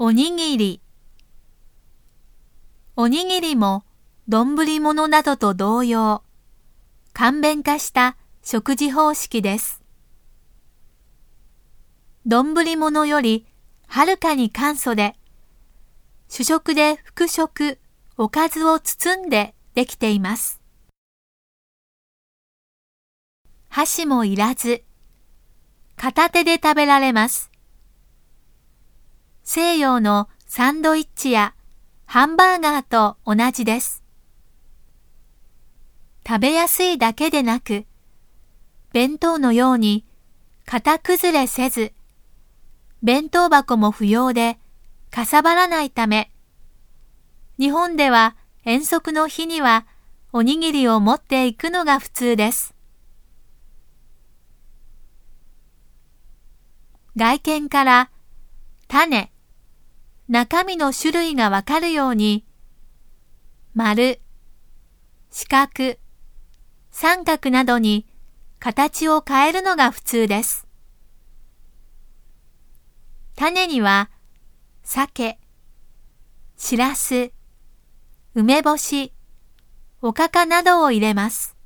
おにぎり。おにぎりも丼物などと同様、簡便化した食事方式です。丼物よりはるかに簡素で、主食で副食、おかずを包んでできています。箸もいらず、片手で食べられます。西洋のサンドイッチやハンバーガーと同じです。食べやすいだけでなく、弁当のように型崩れせず、弁当箱も不要でかさばらないため、日本では遠足の日にはおにぎりを持っていくのが普通です。外見から種、中身の種類がわかるように、丸、四角、三角などに形を変えるのが普通です。種には、鮭、しらす、梅干し、おかかなどを入れます。